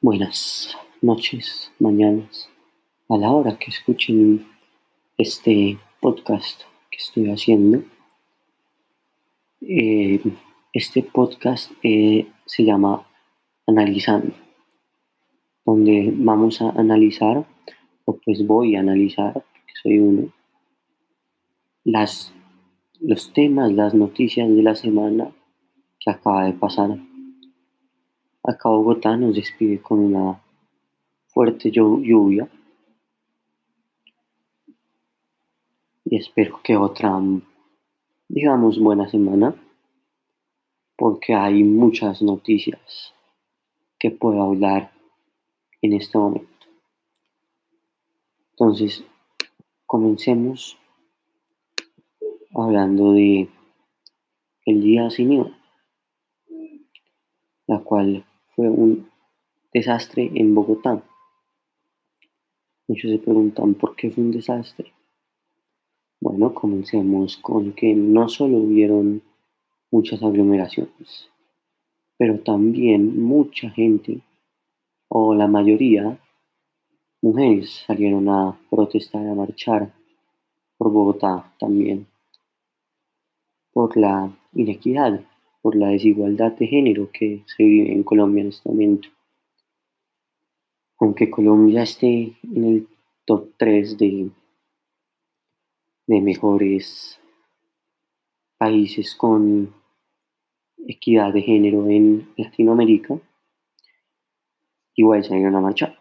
Buenas noches, mañanas, a la hora que escuchen este podcast que estoy haciendo. Eh, este podcast eh, se llama Analizando, donde vamos a analizar, o pues voy a analizar, porque soy uno, las, los temas, las noticias de la semana que acaba de pasar. Acá Bogotá nos despide con una fuerte lluvia y espero que otra, digamos, buena semana porque hay muchas noticias que puedo hablar en este momento. Entonces, comencemos hablando de el día sin IVA, la cual fue un desastre en Bogotá. Muchos se preguntan por qué fue un desastre. Bueno, comencemos con que no solo hubieron muchas aglomeraciones, pero también mucha gente, o la mayoría, mujeres salieron a protestar, a marchar por Bogotá también, por la inequidad por la desigualdad de género que se vive en Colombia en este momento. Aunque Colombia esté en el top 3 de, de mejores países con equidad de género en Latinoamérica, igual se a marchar.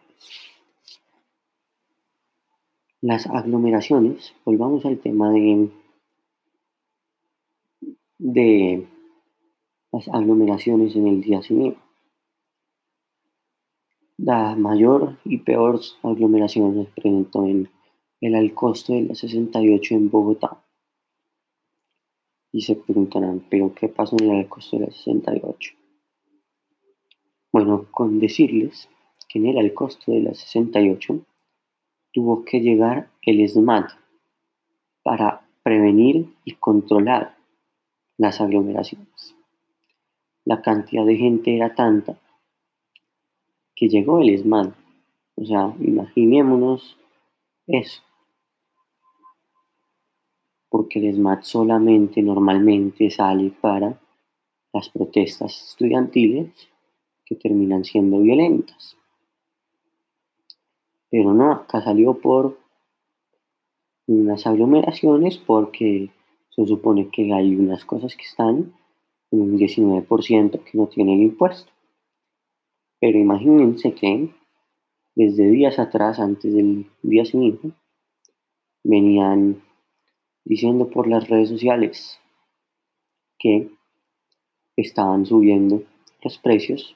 Las aglomeraciones, volvamos al tema de, de las aglomeraciones en el día siguiente. La mayor y peor aglomeración se presentó en el Alcosto de la 68 en Bogotá. Y se preguntarán, ¿pero qué pasó en el Alcosto de la 68? Bueno, con decirles que en el Alcosto de la 68 tuvo que llegar el SMAT para prevenir y controlar las aglomeraciones la cantidad de gente era tanta que llegó el ESMAD. O sea, imaginémonos eso. Porque el ESMAD solamente normalmente sale para las protestas estudiantiles que terminan siendo violentas. Pero no, acá salió por unas aglomeraciones porque se supone que hay unas cosas que están un 19% que no tiene impuesto. Pero imagínense que desde días atrás, antes del día siguiente, venían diciendo por las redes sociales que estaban subiendo los precios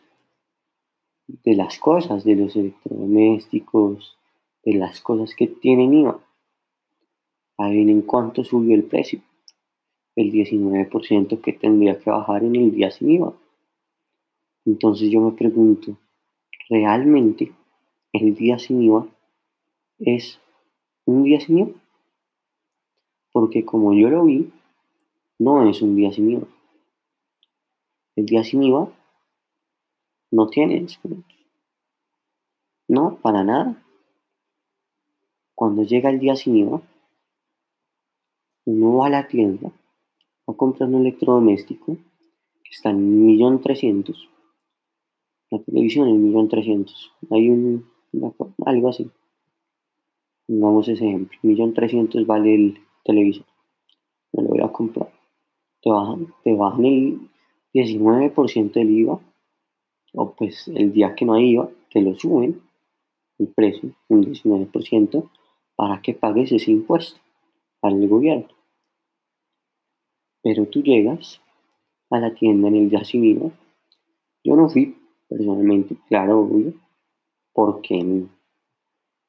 de las cosas, de los electrodomésticos, de las cosas que tienen IVA. Ahí en cuánto subió el precio el 19% que tendría que bajar en el día sin IVA. Entonces yo me pregunto, ¿realmente el día sin IVA es un día sin IVA? Porque como yo lo vi, no es un día sin IVA. El día sin IVA no tiene descuentos. No, para nada. Cuando llega el día sin IVA, uno va a la tienda a comprar un electrodoméstico que está en 1.300.000. La televisión en 1.300.000. Hay un, algo así. Damos ese ejemplo. 1.300.000 vale el televisor. Me lo voy a comprar. Te bajan, te bajan el 19% del IVA. O pues el día que no hay IVA, te lo suben el precio, un 19%, para que pagues ese impuesto para el gobierno. Pero tú llegas a la tienda en el civil. Yo no fui personalmente, claro, obvio, porque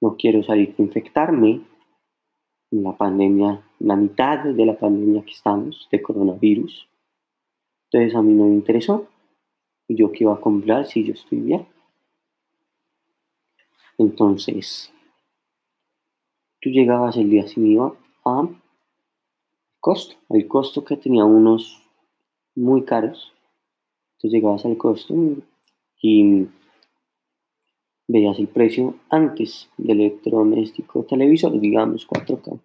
no quiero salir a infectarme en la pandemia, la mitad de la pandemia que estamos de coronavirus. Entonces a mí no me interesó. Y yo qué iba a comprar si yo estoy bien. Entonces, tú llegabas el día sin IVA a costo, el costo que tenía unos muy caros. Entonces llegabas al costo y veías el precio antes del electrodoméstico televisor, digamos 4K,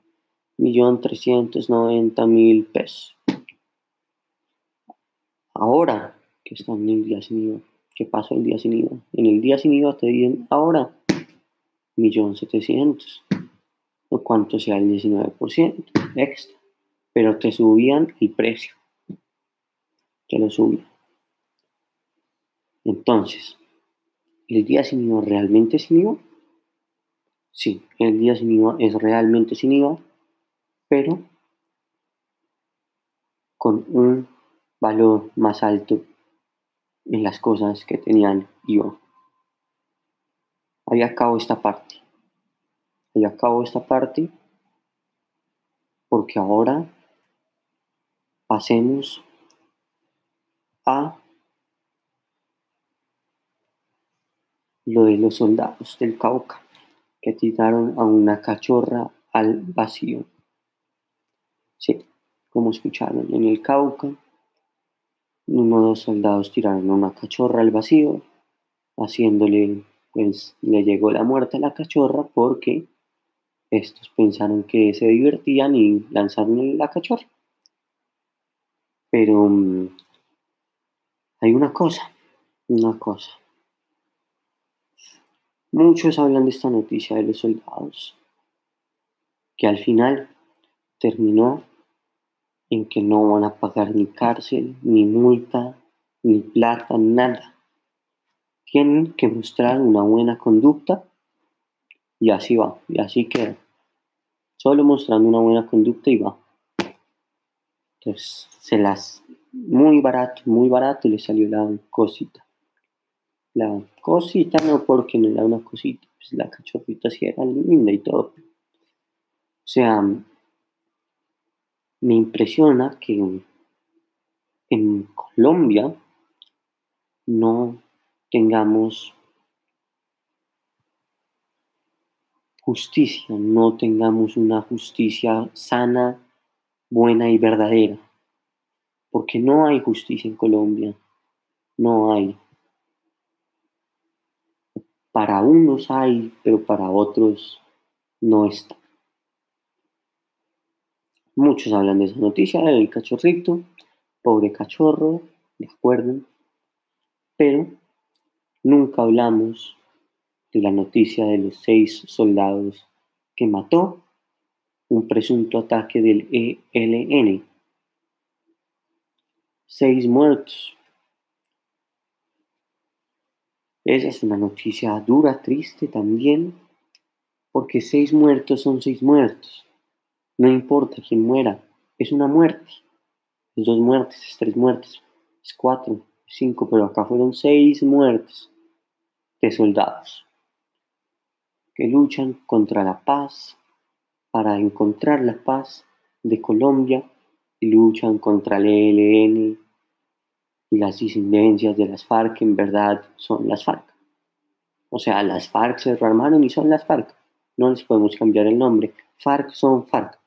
millón trescientos noventa mil pesos. Ahora que están en el día sin IVA, ¿qué pasó el día sin IVA? En el día sin IVA te dicen ahora millón setecientos, o cuánto sea el 19% extra, pero te subían el precio, te lo subían. Entonces, ¿el día sin IVA realmente sin IVA? Sí, el día sin IVA es realmente sin IVA, pero con un valor más alto en las cosas que tenían IVA. Ahí acabo esta parte. Ahí acabo esta parte porque ahora pasemos a lo de los soldados del Cauca que tiraron a una cachorra al vacío. Sí, como escucharon, en el Cauca, uno o dos soldados tiraron a una cachorra al vacío, haciéndole, pues le llegó la muerte a la cachorra porque estos pensaron que se divertían y lanzaron la cachorra. Pero mm, hay una cosa, una cosa. Muchos hablan de esta noticia de los soldados, que al final terminó en que no van a pagar ni cárcel, ni multa, ni plata, nada. Tienen que mostrar una buena conducta y así va, y así queda. Solo mostrando una buena conducta y va. Entonces, se las, muy barato, muy barato le salió la cosita. La cosita no porque no era una cosita, pues la cachorrita sí era linda y todo. O sea, me impresiona que en Colombia no tengamos justicia, no tengamos una justicia sana, buena y verdadera. Porque no hay justicia en Colombia, no hay. Para unos hay, pero para otros no está. Muchos hablan de esa noticia, del cachorrito, pobre cachorro, de acuerdo, pero nunca hablamos de la noticia de los seis soldados que mató un presunto ataque del ELN. Seis muertos, Esa es una noticia dura, triste también, porque seis muertos son seis muertos. No importa quién muera, es una muerte. Es dos muertes, es tres muertes, es cuatro, cinco, pero acá fueron seis muertes de soldados que luchan contra la paz, para encontrar la paz de Colombia y luchan contra el ELN y las disidencias de las FARC en verdad son las FARC. O sea, las FARC se rearmaron y son las FARC. No les podemos cambiar el nombre. FARC son FARC.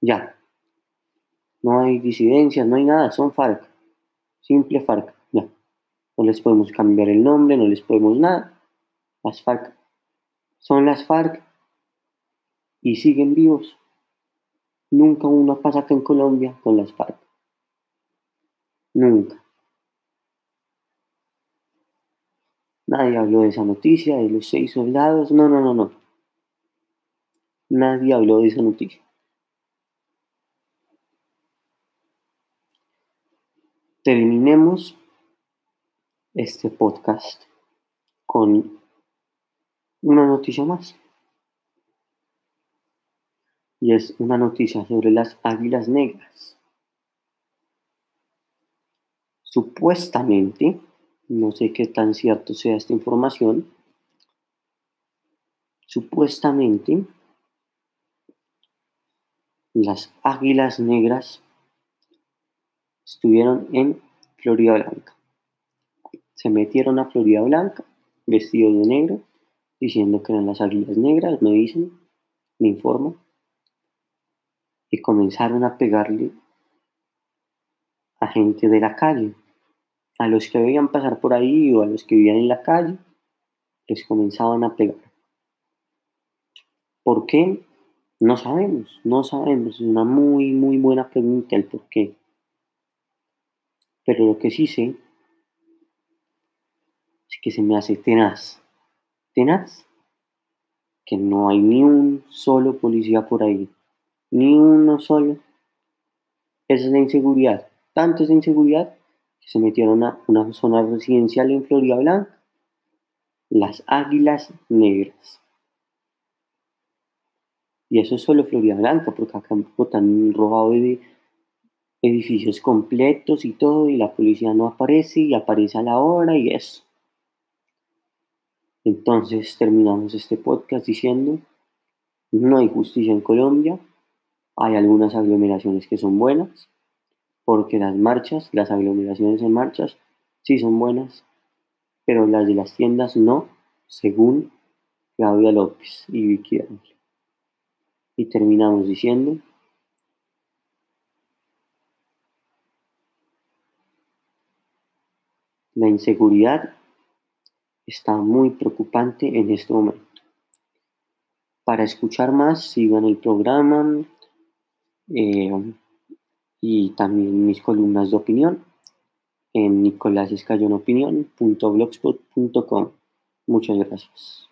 Ya. No hay disidencias, no hay nada, son FARC. Simple FARC. Ya. No les podemos cambiar el nombre, no les podemos nada. Las FARC son las FARC y siguen vivos. Nunca uno pasa acá en Colombia con las FARC. Nunca. Nadie habló de esa noticia, de los seis soldados. No, no, no, no. Nadie habló de esa noticia. Terminemos este podcast con una noticia más. Y es una noticia sobre las águilas negras. Supuestamente, no sé qué tan cierto sea esta información, supuestamente las águilas negras estuvieron en Florida Blanca. Se metieron a Florida Blanca vestidos de negro, diciendo que eran las águilas negras, me dicen, me informan, y comenzaron a pegarle a gente de la calle, a los que veían pasar por ahí o a los que vivían en la calle, les comenzaban a pegar. ¿Por qué? No sabemos, no sabemos. Es una muy, muy buena pregunta el por qué. Pero lo que sí sé es que se me hace tenaz. Tenaz que no hay ni un solo policía por ahí. Ni uno solo. Esa es la inseguridad. Tanto es la inseguridad que se metieron a una zona residencial en Florida Blanca. Las Águilas Negras. Y eso es solo Florida Blanca, porque acá en han robado edificios completos y todo, y la policía no aparece, y aparece a la hora, y eso. Entonces terminamos este podcast diciendo, no hay justicia en Colombia, hay algunas aglomeraciones que son buenas, porque las marchas, las aglomeraciones en marchas, sí son buenas, pero las de las tiendas no, según Claudia López y Vicky y terminamos diciendo la inseguridad está muy preocupante en este momento. Para escuchar más, sigan el programa eh, y también mis columnas de opinión en nicolásescayonopinión.blogspot.com. Muchas gracias.